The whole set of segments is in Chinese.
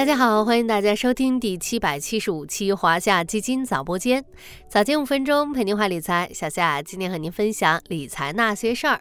大家好，欢迎大家收听第七百七十五期华夏基金早播间，早间五分钟陪您话理财。小夏今天和您分享理财那些事儿。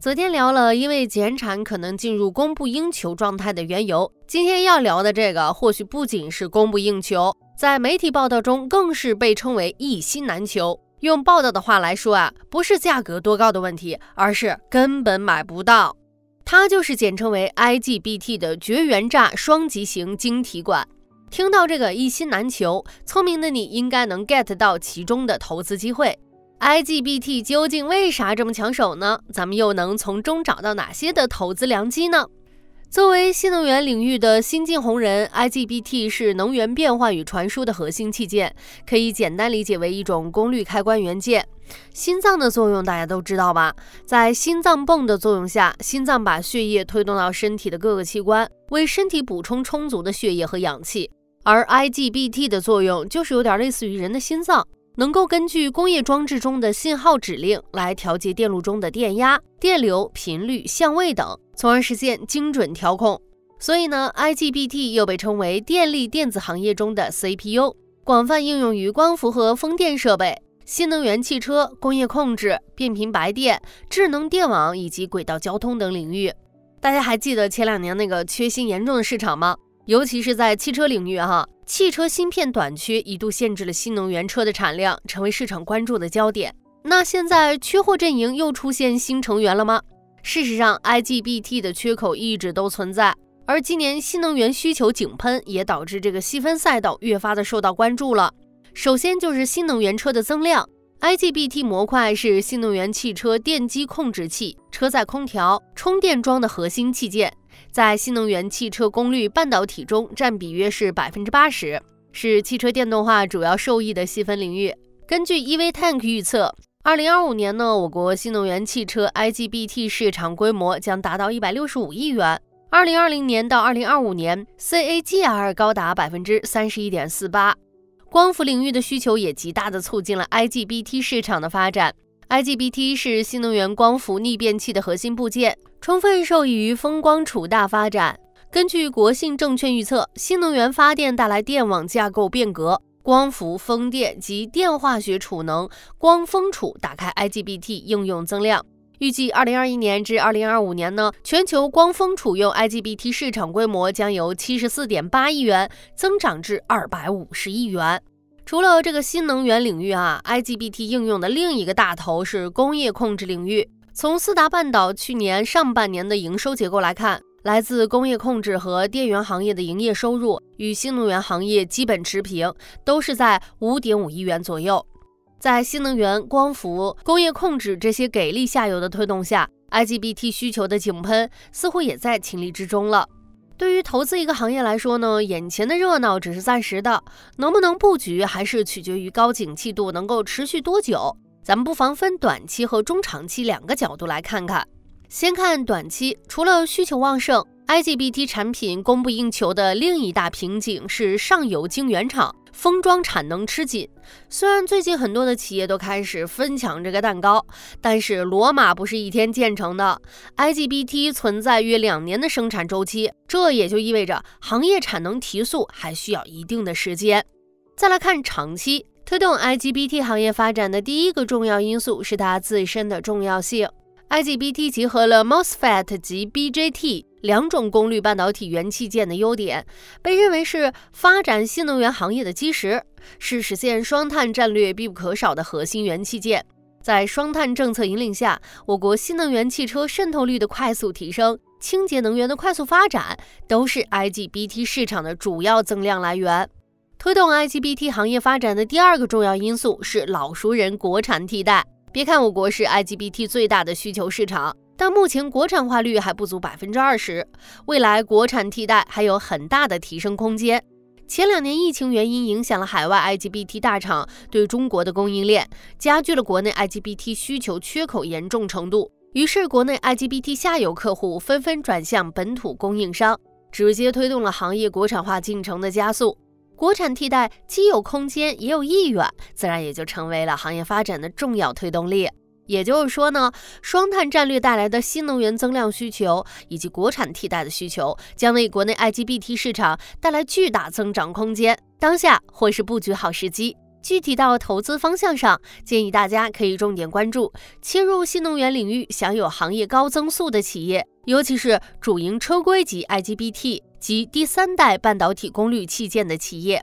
昨天聊了因为减产可能进入供不应求状态的缘由，今天要聊的这个或许不仅是供不应求，在媒体报道中更是被称为一心难求。用报道的话来说啊，不是价格多高的问题，而是根本买不到。它就是简称为 IGBT 的绝缘栅双极型晶体管。听到这个一心难求，聪明的你应该能 get 到其中的投资机会。IGBT 究竟为啥这么抢手呢？咱们又能从中找到哪些的投资良机呢？作为新能源领域的新晋红人，IGBT 是能源变换与传输的核心器件，可以简单理解为一种功率开关元件。心脏的作用大家都知道吧？在心脏泵的作用下，心脏把血液推动到身体的各个器官，为身体补充充足的血液和氧气。而 IGBT 的作用就是有点类似于人的心脏。能够根据工业装置中的信号指令来调节电路中的电压、电流、频率、相位等，从而实现精准调控。所以呢，IGBT 又被称为电力电子行业中的 CPU，广泛应用于光伏和风电设备、新能源汽车、工业控制、变频白电、智能电网以及轨道交通等领域。大家还记得前两年那个缺芯严重的市场吗？尤其是在汽车领域，哈，汽车芯片短缺一度限制了新能源车的产量，成为市场关注的焦点。那现在缺货阵营又出现新成员了吗？事实上，IGBT 的缺口一直都存在，而今年新能源需求井喷，也导致这个细分赛道越发的受到关注了。首先就是新能源车的增量，IGBT 模块是新能源汽车电机控制器、车载空调、充电桩的核心器件。在新能源汽车功率半导体中占比约是百分之八十，是汽车电动化主要受益的细分领域。根据 EVTank 预测，二零二五年呢，我国新能源汽车 IGBT 市场规模将达到一百六十五亿元。二零二零年到二零二五年，CAGR 高达百分之三十一点四八。光伏领域的需求也极大的促进了 IGBT 市场的发展。IGBT 是新能源光伏逆变器的核心部件。充分受益于风光储大发展。根据国信证券预测，新能源发电带来电网架构变革，光伏、风电及电化学储能、光风储打开 IGBT 应用增量。预计二零二一年至二零二五年呢，全球光风储用 IGBT 市场规模将由七十四点八亿元增长至二百五十亿元。除了这个新能源领域啊，IGBT 应用的另一个大头是工业控制领域。从思达半岛去年上半年的营收结构来看，来自工业控制和电源行业的营业收入与新能源行业基本持平，都是在五点五亿元左右。在新能源、光伏、工业控制这些给力下游的推动下，IGBT 需求的井喷似乎也在情理之中了。对于投资一个行业来说呢，眼前的热闹只是暂时的，能不能布局还是取决于高景气度能够持续多久。咱们不妨分短期和中长期两个角度来看看。先看短期，除了需求旺盛，IGBT 产品供不应求的另一大瓶颈是上游晶圆厂封装产能吃紧。虽然最近很多的企业都开始分抢这个蛋糕，但是罗马不是一天建成的。IGBT 存在约两年的生产周期，这也就意味着行业产能提速还需要一定的时间。再来看长期。推动 IGBT 行业发展的第一个重要因素是它自身的重要性。IGBT 集合了 MOSFET 及 BJT 两种功率半导体元器件的优点，被认为是发展新能源行业的基石，是实现双碳战略必不可少的核心元器件。在双碳政策引领下，我国新能源汽车渗透率的快速提升、清洁能源的快速发展，都是 IGBT 市场的主要增量来源。推动 IGBT 行业发展的第二个重要因素是老熟人国产替代。别看我国是 IGBT 最大的需求市场，但目前国产化率还不足百分之二十，未来国产替代还有很大的提升空间。前两年疫情原因影响了海外 IGBT 大厂对中国的供应链，加剧了国内 IGBT 需求缺口严重程度。于是，国内 IGBT 下游客户纷纷转向本土供应商，直接推动了行业国产化进程的加速。国产替代既有空间也有意愿，自然也就成为了行业发展的重要推动力。也就是说呢，双碳战略带来的新能源增量需求以及国产替代的需求，将为国内 IGBT 市场带来巨大增长空间。当下或是布局好时机。具体到投资方向上，建议大家可以重点关注切入新能源领域享有行业高增速的企业，尤其是主营车规级 IGBT 及第三代半导体功率器件的企业。